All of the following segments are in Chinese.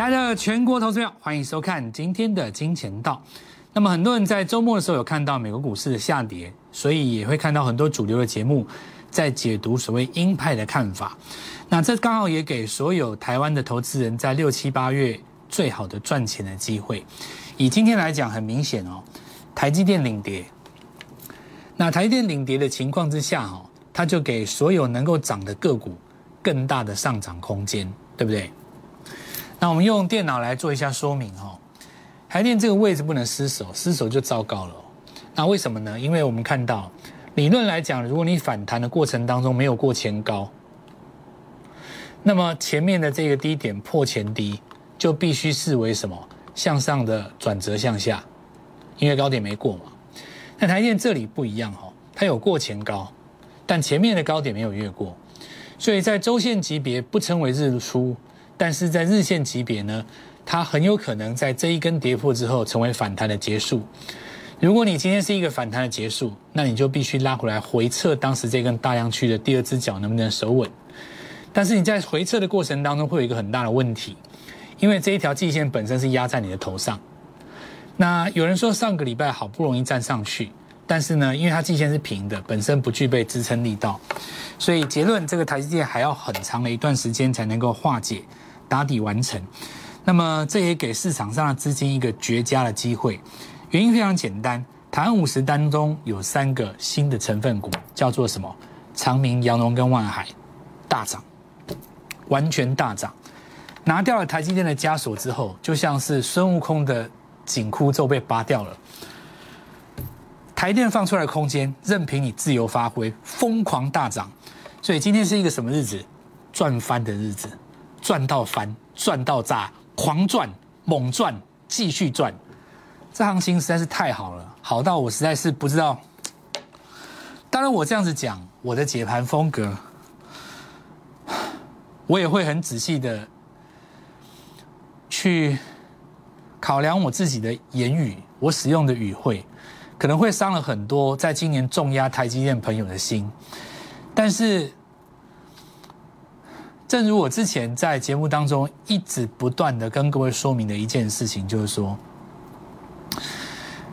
亲爱的全国投资票，欢迎收看今天的金钱道。那么很多人在周末的时候有看到美国股市的下跌，所以也会看到很多主流的节目在解读所谓鹰派的看法。那这刚好也给所有台湾的投资人在六七八月最好的赚钱的机会。以今天来讲，很明显哦，台积电领跌。那台积电领跌的情况之下，哦，它就给所有能够涨的个股更大的上涨空间，对不对？那我们用电脑来做一下说明哦。台电这个位置不能失守，失守就糟糕了。那为什么呢？因为我们看到理论来讲，如果你反弹的过程当中没有过前高，那么前面的这个低点破前低，就必须视为什么向上的转折向下，因为高点没过嘛。那台电这里不一样哈，它有过前高，但前面的高点没有越过，所以在周线级别不称为日出，但是在日线级别呢？它很有可能在这一根跌破之后成为反弹的结束。如果你今天是一个反弹的结束，那你就必须拉回来回测当时这根大阳区的第二只脚能不能守稳。但是你在回测的过程当中会有一个很大的问题，因为这一条季线本身是压在你的头上。那有人说上个礼拜好不容易站上去，但是呢，因为它季线是平的，本身不具备支撑力道，所以结论这个台积电还要很长的一段时间才能够化解打底完成。那么这也给市场上的资金一个绝佳的机会，原因非常简单，台湾五十当中有三个新的成分股，叫做什么？长明、阳龙跟万海，大涨，完全大涨，拿掉了台积电的枷锁之后，就像是孙悟空的紧箍咒被拔掉了，台电放出来的空间，任凭你自由发挥，疯狂大涨，所以今天是一个什么日子？赚翻的日子，赚到翻，赚到炸。狂赚猛赚，继续赚，这行情实在是太好了，好到我实在是不知道。当然，我这样子讲，我的解盘风格，我也会很仔细的去考量我自己的言语，我使用的语汇，可能会伤了很多在今年重压台积电朋友的心，但是。正如我之前在节目当中一直不断的跟各位说明的一件事情，就是说，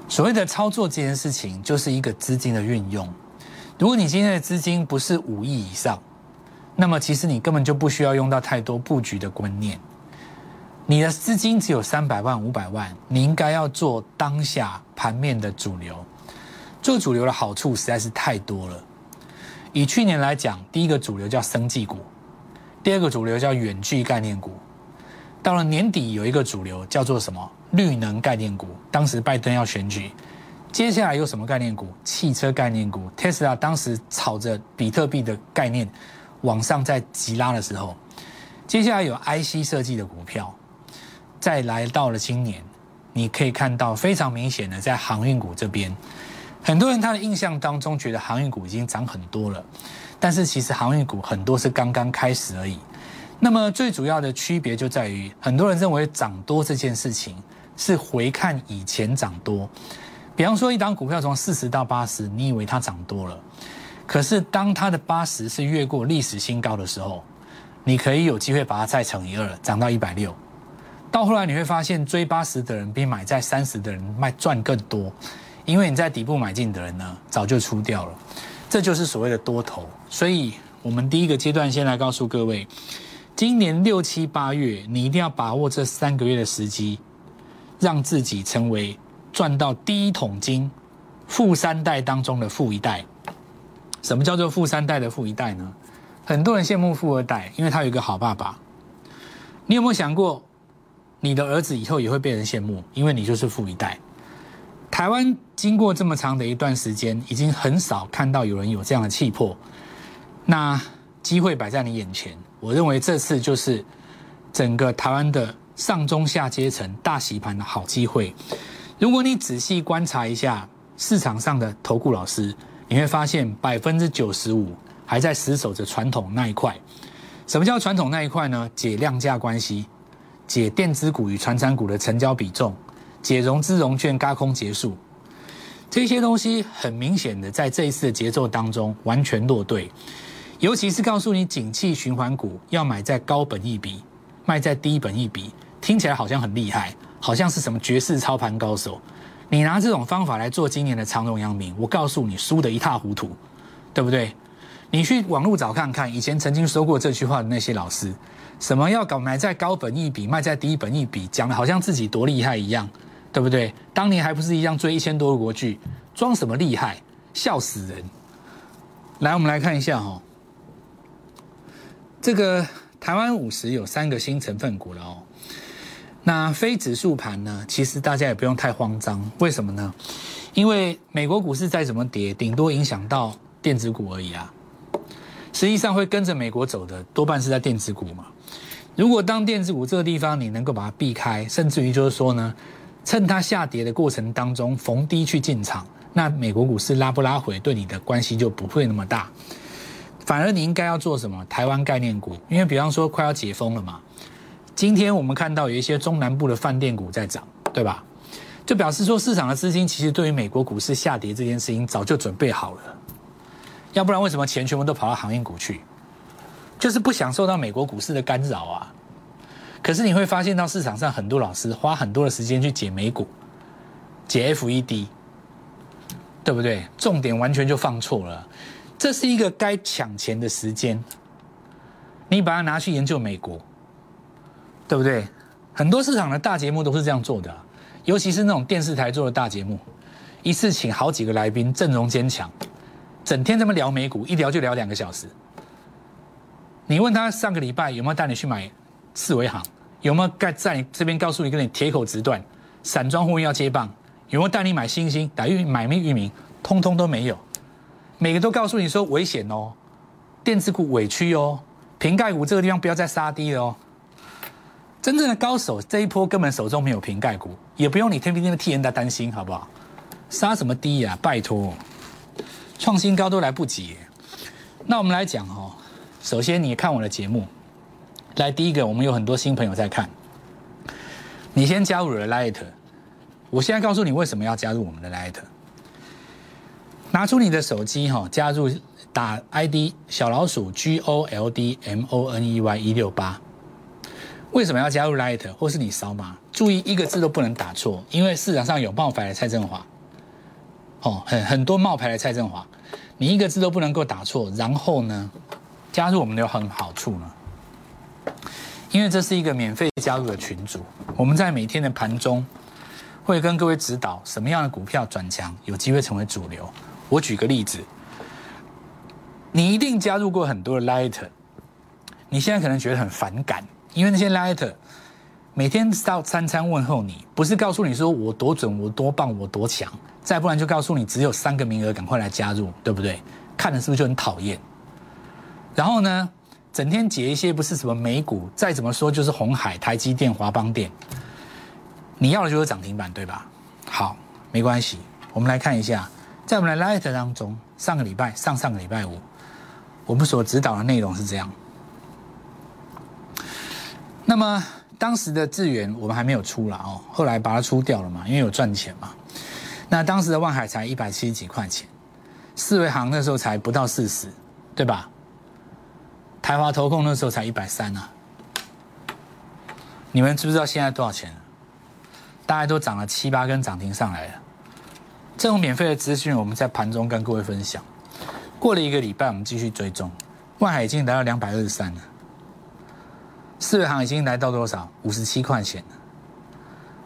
所谓的操作这件事情，就是一个资金的运用。如果你今天的资金不是五亿以上，那么其实你根本就不需要用到太多布局的观念。你的资金只有三百万、五百万，你应该要做当下盘面的主流。做主流的好处实在是太多了。以去年来讲，第一个主流叫生技股。第二个主流叫远距概念股，到了年底有一个主流叫做什么绿能概念股。当时拜登要选举，接下来有什么概念股？汽车概念股，Tesla 当时炒着比特币的概念往上在急拉的时候，接下来有 IC 设计的股票。再来到了今年，你可以看到非常明显的在航运股这边，很多人他的印象当中觉得航运股已经涨很多了。但是其实航运股很多是刚刚开始而已，那么最主要的区别就在于，很多人认为涨多这件事情是回看以前涨多，比方说一档股票从四十到八十，你以为它涨多了，可是当它的八十是越过历史新高的时候，你可以有机会把它再乘以二，涨到一百六，到后来你会发现追八十的人比买在三十的人卖赚更多，因为你在底部买进的人呢早就出掉了。这就是所谓的多头，所以我们第一个阶段先来告诉各位，今年六七八月，你一定要把握这三个月的时机，让自己成为赚到第一桶金、富三代当中的富一代。什么叫做富三代的富一代呢？很多人羡慕富二代，因为他有一个好爸爸。你有没有想过，你的儿子以后也会被人羡慕，因为你就是富一代？台湾经过这么长的一段时间，已经很少看到有人有这样的气魄。那机会摆在你眼前，我认为这次就是整个台湾的上中下阶层大洗盘的好机会。如果你仔细观察一下市场上的投顾老师，你会发现百分之九十五还在死守着传统那一块。什么叫传统那一块呢？解量价关系，解电子股与传产股的成交比重。解融资融券嘎空结束，这些东西很明显的在这一次的节奏当中完全落队，尤其是告诉你景气循环股要买在高本一笔，卖在低本一笔，听起来好像很厉害，好像是什么绝世操盘高手。你拿这种方法来做今年的长荣、阳明，我告诉你，输得一塌糊涂，对不对？你去网络找看看，以前曾经说过这句话的那些老师，什么要搞买在高本一笔，卖在低本一笔，讲的好像自己多厉害一样，对不对？当年还不是一样追一千多个国剧，装什么厉害，笑死人！来，我们来看一下哦，这个台湾五十有三个新成分股了哦。那非指数盘呢？其实大家也不用太慌张，为什么呢？因为美国股市再怎么跌，顶多影响到电子股而已啊。实际上会跟着美国走的，多半是在电子股嘛。如果当电子股这个地方你能够把它避开，甚至于就是说呢，趁它下跌的过程当中逢低去进场，那美国股市拉不拉回，对你的关系就不会那么大。反而你应该要做什么？台湾概念股，因为比方说快要解封了嘛。今天我们看到有一些中南部的饭店股在涨，对吧？就表示说市场的资金其实对于美国股市下跌这件事情早就准备好了，要不然为什么钱全部都跑到航运股去？就是不想受到美国股市的干扰啊。可是你会发现到市场上很多老师花很多的时间去解美股、解 FED，对不对？重点完全就放错了。这是一个该抢钱的时间，你把它拿去研究美国。对不对？很多市场的大节目都是这样做的，尤其是那种电视台做的大节目，一次请好几个来宾，阵容坚强，整天这么聊美股，一聊就聊两个小时。你问他上个礼拜有没有带你去买四维行，有没有在在这边告诉你跟你铁口直断，散装货运要接棒，有没有带你买星星、打玉买命域名，通通都没有。每个都告诉你说危险哦，电子股委屈哦，瓶盖股这个地方不要再杀低了哦。真正的高手这一波根本手中没有瓶盖股，也不用你天天的替人家担心，好不好？杀什么低呀？拜托，创新高都来不及。那我们来讲哦，首先你看我的节目，来第一个，我们有很多新朋友在看，你先加入了 Light，我现在告诉你为什么要加入我们的 Light，拿出你的手机哈，加入打 ID 小老鼠 G O L D M O N E Y 一六八。为什么要加入 Light 或是你扫码？注意一个字都不能打错，因为市场上有冒牌的蔡振华，哦，很很多冒牌的蔡振华，你一个字都不能够打错。然后呢，加入我们有很好处呢，因为这是一个免费加入的群组，我们在每天的盘中会跟各位指导什么样的股票转强，有机会成为主流。我举个例子，你一定加入过很多的 Light，你现在可能觉得很反感。因为那些 light 每天到三餐问候你，不是告诉你说我多准、我多棒、我多强，再不然就告诉你只有三个名额，赶快来加入，对不对？看的是不是就很讨厌？然后呢，整天解一些不是什么美股，再怎么说就是红海、台积电、华邦电，你要的就是涨停板，对吧？好，没关系，我们来看一下，在我们的 light 当中，上个礼拜、上上个礼拜五，我们所指导的内容是这样。那么当时的智源我们还没有出了哦，后来把它出掉了嘛，因为有赚钱嘛。那当时的万海才一百七十几块钱，四维行那时候才不到四十，对吧？台华投控那时候才一百三啊。你们知不知道现在多少钱？大概都涨了七八根涨停上来了。这种免费的资讯我们在盘中跟各位分享。过了一个礼拜，我们继续追踪，万海已经来到两百二十三了。四维行已经来到多少？五十七块钱。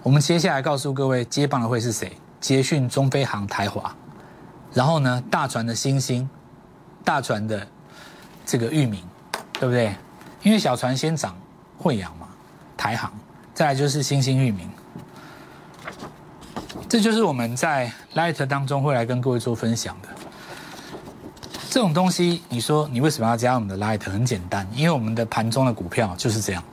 我们接下来告诉各位，接棒的会是谁？捷讯、中飞航、台华。然后呢，大船的星星，大船的这个域名，对不对？因为小船先涨惠阳嘛，台航，再来就是星星域名。这就是我们在 Light 当中会来跟各位做分享的。这种东西，你说你为什么要加我们的 Light？很简单，因为我们的盘中的股票就是这样，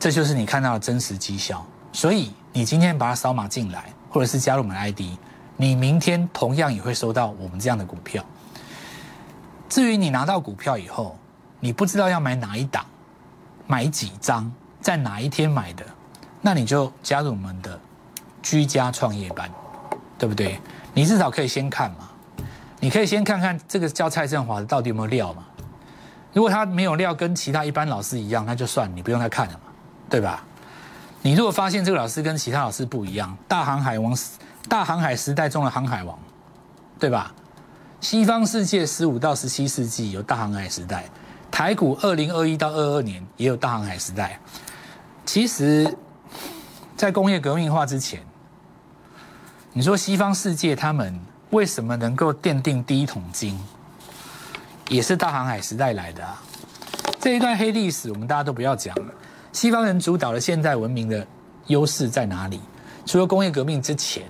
这就是你看到的真实绩效。所以你今天把它扫码进来，或者是加入我们的 ID，你明天同样也会收到我们这样的股票。至于你拿到股票以后，你不知道要买哪一档，买几张，在哪一天买的，那你就加入我们的居家创业班，对不对？你至少可以先看嘛。你可以先看看这个叫蔡振华的到底有没有料嘛？如果他没有料，跟其他一般老师一样，那就算你不用再看了嘛，对吧？你如果发现这个老师跟其他老师不一样，大航海王、大航海时代中的航海王，对吧？西方世界十五到十七世纪有大航海时代，台股二零二一到二二年也有大航海时代。其实，在工业革命化之前，你说西方世界他们为什么能够奠定第一桶金，也是大航海时代来的啊。这一段黑历史我们大家都不要讲了。西方人主导了现代文明的优势在哪里？除了工业革命之前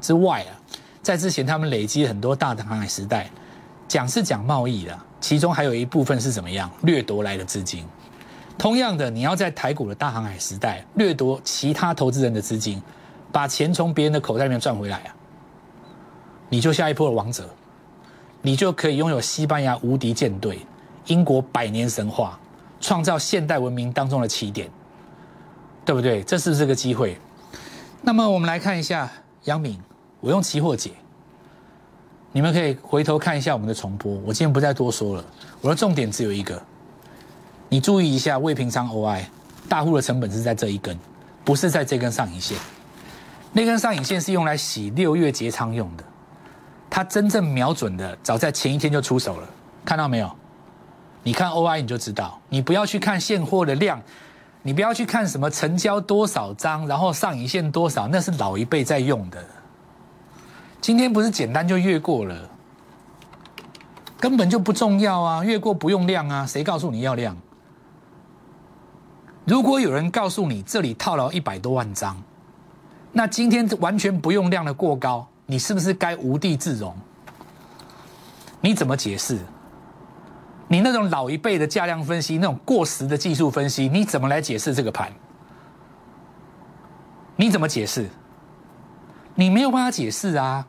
之外啊。在之前，他们累积很多大的航海时代，讲是讲贸易的，其中还有一部分是怎么样掠夺来的资金。同样的，你要在台股的大航海时代掠夺其他投资人的资金，把钱从别人的口袋里面赚回来啊，你就下一波的王者，你就可以拥有西班牙无敌舰队、英国百年神话，创造现代文明当中的起点，对不对？这是不是个机会？那么我们来看一下杨敏。我用期货解，你们可以回头看一下我们的重播。我今天不再多说了，我的重点只有一个，你注意一下未平仓 OI 大户的成本是在这一根，不是在这根上影线。那根上影线是用来洗六月结仓用的，它真正瞄准的早在前一天就出手了，看到没有？你看 OI 你就知道，你不要去看现货的量，你不要去看什么成交多少张，然后上影线多少，那是老一辈在用的。今天不是简单就越过了，根本就不重要啊！越过不用量啊，谁告诉你要量？如果有人告诉你这里套牢一百多万张，那今天完全不用量的过高，你是不是该无地自容？你怎么解释？你那种老一辈的价量分析，那种过时的技术分析，你怎么来解释这个盘？你怎么解释？你没有办法解释啊！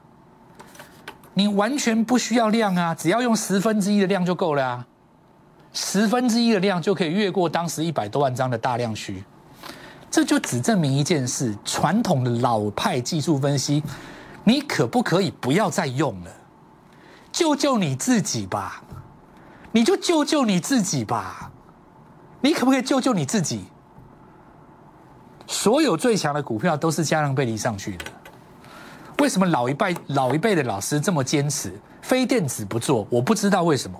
你完全不需要量啊，只要用十分之一的量就够了啊，十分之一的量就可以越过当时一百多万张的大量区，这就只证明一件事：传统的老派技术分析，你可不可以不要再用了？救救你自己吧！你就救救你自己吧！你可不可以救救你自己？所有最强的股票都是加量背离上去的。为什么老一辈老一辈的老师这么坚持非电子不做？我不知道为什么，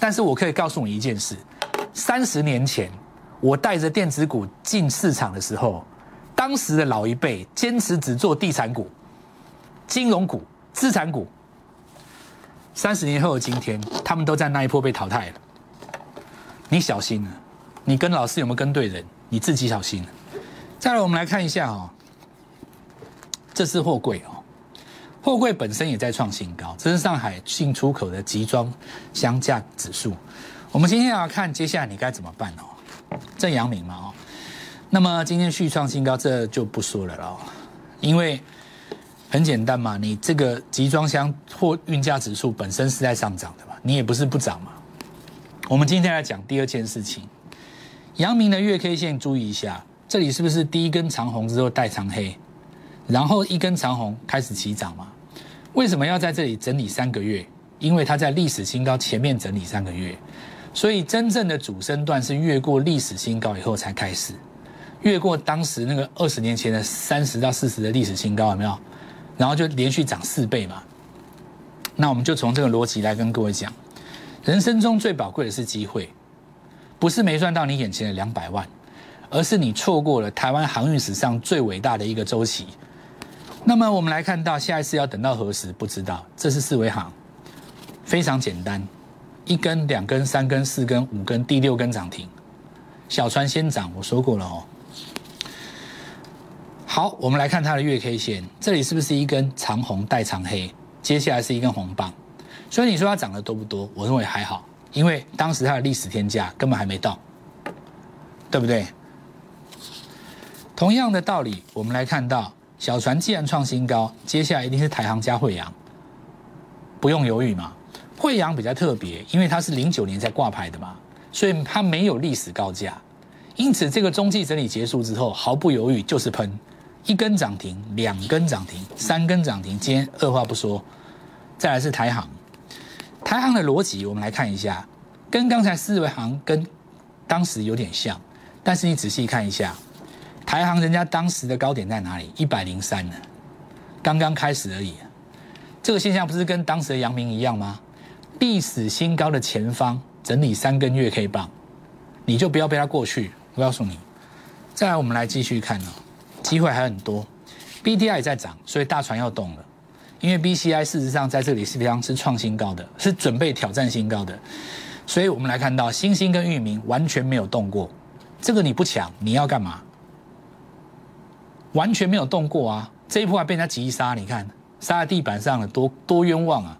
但是我可以告诉你一件事：三十年前我带着电子股进市场的时候，当时的老一辈坚持只做地产股、金融股、资产股。三十年后的今天，他们都在那一波被淘汰了。你小心了，你跟老师有没有跟对人？你自己小心了。再来，我们来看一下哦。这是货柜哦，货柜本身也在创新高。这是上海进出口的集装箱价指数。我们今天要看接下来你该怎么办哦，正阳明嘛哦。那么今天续创新高，这就不说了哦，因为很简单嘛，你这个集装箱货运价指数本身是在上涨的嘛，你也不是不涨嘛。我们今天来讲第二件事情，阳明的月 K 线注意一下，这里是不是第一根长红之后带长黑？然后一根长红开始起涨嘛？为什么要在这里整理三个月？因为它在历史新高前面整理三个月，所以真正的主升段是越过历史新高以后才开始，越过当时那个二十年前的三十到四十的历史新高有没有？然后就连续涨四倍嘛。那我们就从这个逻辑来跟各位讲，人生中最宝贵的是机会，不是没赚到你眼前的两百万，而是你错过了台湾航运史上最伟大的一个周期。那么我们来看到下一次要等到何时？不知道。这是四维行，非常简单，一根、两根、三根、四根、五根，第六根涨停，小船先涨。我说过了哦。好，我们来看它的月 K 线，这里是不是一根长红带长黑？接下来是一根红棒，所以你说它涨得多不多？我认为还好，因为当时它的历史天价根本还没到，对不对？同样的道理，我们来看到。小船既然创新高，接下来一定是台航加惠阳，不用犹豫嘛。惠阳比较特别，因为它是零九年才挂牌的嘛，所以它没有历史高价。因此，这个中继整理结束之后，毫不犹豫就是喷，一根涨停，两根涨停，三根涨停。今天二话不说，再来是台航。台航的逻辑，我们来看一下，跟刚才四维行跟当时有点像，但是你仔细看一下。排行人家当时的高点在哪里？一百零三呢，刚刚开始而已。这个现象不是跟当时的阳明一样吗？历史新高的前方整理三根月 K 棒，你就不要被它过去。我告诉你，再来我们来继续看哦，机会还很多。B T I 在涨，所以大船要动了。因为 B C I 事实上在这里是非常是创新高的，是准备挑战新高的。所以我们来看到星星跟域名完全没有动过，这个你不抢，你要干嘛？完全没有动过啊！这一波还被人家急杀，你看杀在地板上了，多多冤枉啊！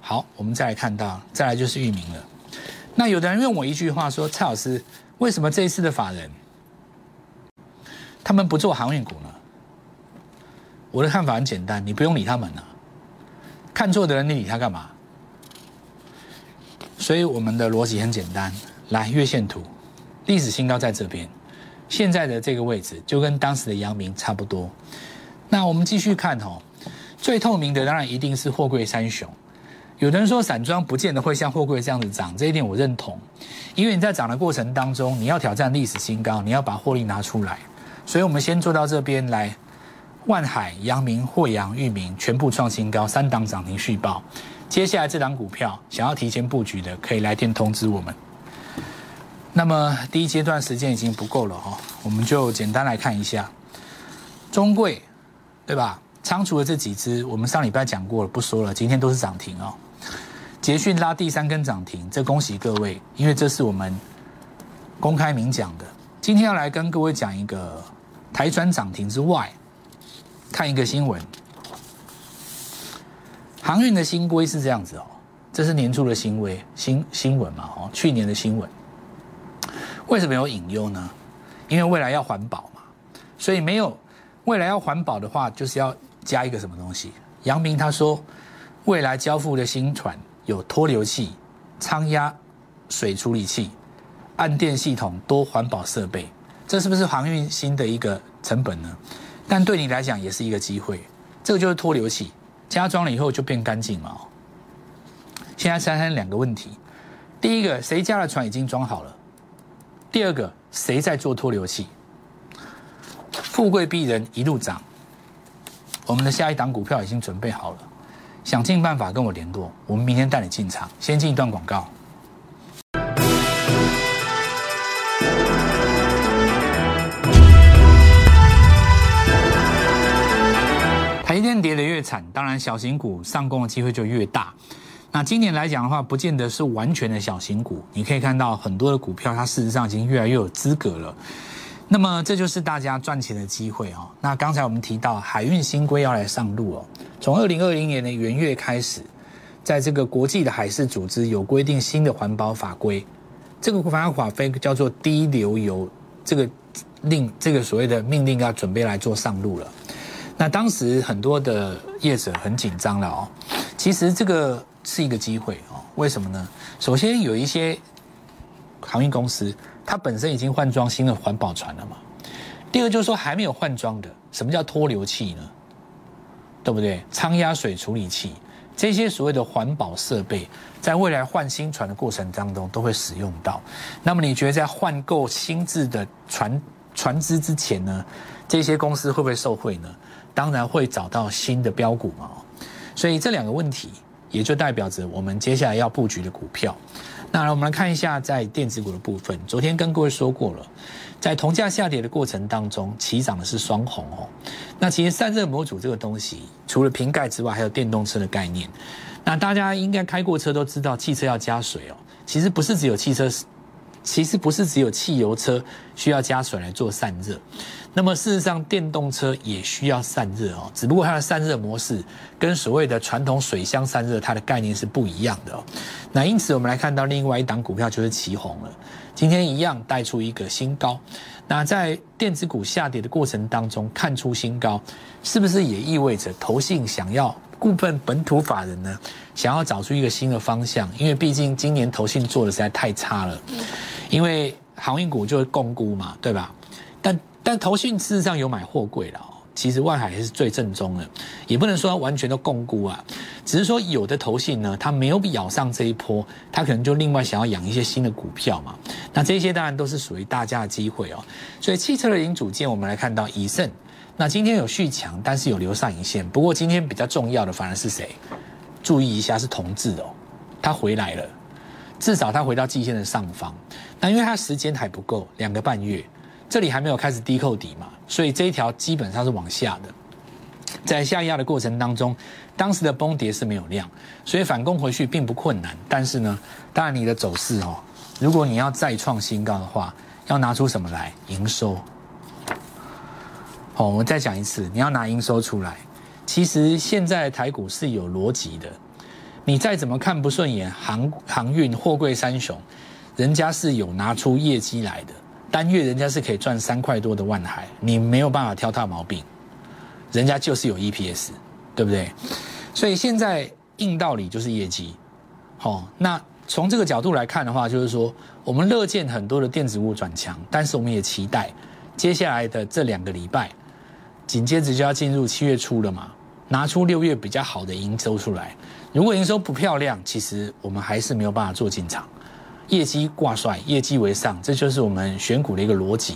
好，我们再来看到，再来就是域名了。那有的人问我一句话说：“蔡老师，为什么这一次的法人他们不做航运股呢？”我的看法很简单，你不用理他们了。看错的人，你理他干嘛？所以我们的逻辑很简单，来月线图，历史新高在这边，现在的这个位置就跟当时的阳明差不多。那我们继续看哦，最透明的当然一定是货柜三雄。有的人说散装不见得会像货柜这样子涨，这一点我认同，因为你在涨的过程当中，你要挑战历史新高，你要把获利拿出来。所以我们先做到这边来，万海、阳明、惠阳、裕民全部创新高，三档涨停续报。接下来这档股票想要提前布局的，可以来电通知我们。那么第一阶段时间已经不够了哈，我们就简单来看一下中贵，对吧？仓储的这几只，我们上礼拜讲过了，不说了。今天都是涨停哦。捷讯拉第三根涨停，这恭喜各位，因为这是我们公开明讲的。今天要来跟各位讲一个台转涨停之外，看一个新闻。航运的新规是这样子哦，这是年初的新规新新闻嘛？哦，去年的新闻，为什么有隐忧呢？因为未来要环保嘛，所以没有未来要环保的话，就是要加一个什么东西？杨明他说，未来交付的新船有脱硫器、舱压水处理器、暗电系统多环保设备，这是不是航运新的一个成本呢？但对你来讲也是一个机会，这个就是脱硫器。加装了以后就变干净嘛？现在三三两个问题：第一个，谁家的船已经装好了？第二个，谁在做脱硫器？富贵逼人一路涨，我们的下一档股票已经准备好了，想尽办法跟我联络，我们明天带你进场。先进一段广告。台电跌得越惨，当然小型股上攻的机会就越大。那今年来讲的话，不见得是完全的小型股。你可以看到很多的股票，它事实上已经越来越有资格了。那么这就是大家赚钱的机会哦。那刚才我们提到海运新规要来上路哦，从二零二零年的元月开始，在这个国际的海事组织有规定新的环保法规，这个环保法规叫做低流油，这个令这个所谓的命令要准备来做上路了。那当时很多的业者很紧张了哦，其实这个是一个机会哦，为什么呢？首先有一些航运公司，它本身已经换装新的环保船了嘛。第二就是说还没有换装的，什么叫脱硫器呢？对不对？舱压水处理器这些所谓的环保设备，在未来换新船的过程当中都会使用到。那么你觉得在换购新制的船船只之前呢，这些公司会不会受惠呢？当然会找到新的标股嘛，所以这两个问题也就代表着我们接下来要布局的股票。那我们来看一下在电子股的部分，昨天跟各位说过了，在铜价下跌的过程当中，起涨的是双红哦。那其实散热模组这个东西，除了瓶盖之外，还有电动车的概念。那大家应该开过车都知道，汽车要加水哦。其实不是只有汽车，其实不是只有汽油车需要加水来做散热。那么事实上，电动车也需要散热哦，只不过它的散热模式跟所谓的传统水箱散热它的概念是不一样的哦。那因此，我们来看到另外一档股票就是旗红了，今天一样带出一个新高。那在电子股下跌的过程当中看出新高，是不是也意味着投信想要部分本土法人呢，想要找出一个新的方向？因为毕竟今年投信做的实在太差了，因为航运股就是共估嘛，对吧？但但投信事实上有买货柜了，其实万海是最正宗的，也不能说完全都共估啊，只是说有的投信呢，它没有咬上这一波，它可能就另外想要养一些新的股票嘛。那这些当然都是属于大家的机会哦。所以汽车的零组件，我们来看到以盛，那今天有续强，但是有留上影线。不过今天比较重要的反而是谁？注意一下是同志哦，它回来了，至少它回到季线的上方。那因为它时间还不够，两个半月。这里还没有开始低扣底嘛，所以这一条基本上是往下的，在下压的过程当中，当时的崩跌是没有量，所以反攻回去并不困难。但是呢，当然你的走势哦，如果你要再创新高的话，要拿出什么来？营收。哦，我再讲一次，你要拿营收出来。其实现在台股是有逻辑的，你再怎么看不顺眼，航航运、货柜三雄，人家是有拿出业绩来的。单月人家是可以赚三块多的万海，你没有办法挑他毛病，人家就是有 EPS，对不对？所以现在硬道理就是业绩，好，那从这个角度来看的话，就是说我们乐见很多的电子物转强，但是我们也期待接下来的这两个礼拜，紧接着就要进入七月初了嘛，拿出六月比较好的营收出来，如果营收不漂亮，其实我们还是没有办法做进场。业绩挂帅，业绩为上，这就是我们选股的一个逻辑。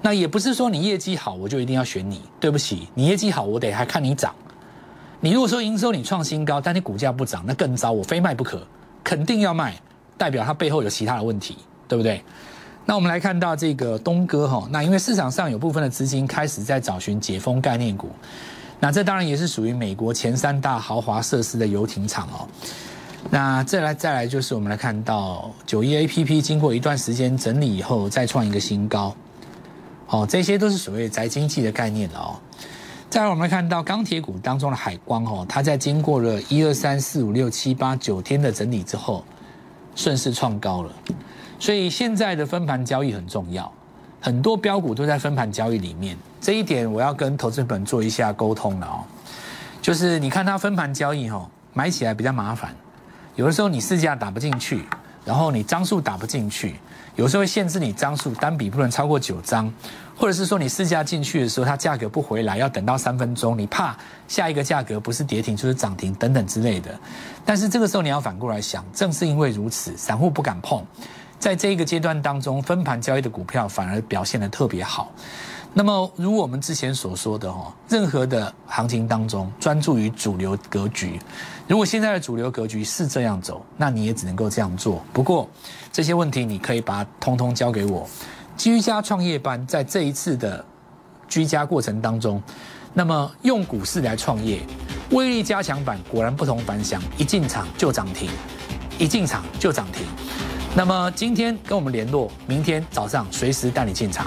那也不是说你业绩好，我就一定要选你。对不起，你业绩好，我得还看你涨。你如果说营收你创新高，但你股价不涨，那更糟，我非卖不可，肯定要卖，代表它背后有其他的问题，对不对？那我们来看到这个东哥哈，那因为市场上有部分的资金开始在找寻解封概念股，那这当然也是属于美国前三大豪华设施的游艇厂哦。那再来再来就是我们来看到九一 A P P 经过一段时间整理以后再创一个新高，哦，这些都是所谓宅经济的概念了哦。再来我们来看到钢铁股当中的海光哦，它在经过了一二三四五六七八九天的整理之后，顺势创高了。所以现在的分盘交易很重要，很多标股都在分盘交易里面。这一点我要跟投资本做一下沟通了哦，就是你看它分盘交易哦，买起来比较麻烦。有的时候你市价打不进去，然后你张数打不进去，有时候会限制你张数单笔不能超过九张，或者是说你市价进去的时候，它价格不回来，要等到三分钟，你怕下一个价格不是跌停就是涨停等等之类的。但是这个时候你要反过来想，正是因为如此，散户不敢碰，在这一个阶段当中，分盘交易的股票反而表现得特别好。那么，如我们之前所说的哦，任何的行情当中，专注于主流格局。如果现在的主流格局是这样走，那你也只能够这样做。不过，这些问题你可以把它通通交给我。居家创业班在这一次的居家过程当中，那么用股市来创业，威力加强版果然不同凡响，一进场就涨停，一进场就涨停。那么今天跟我们联络，明天早上随时带你进场。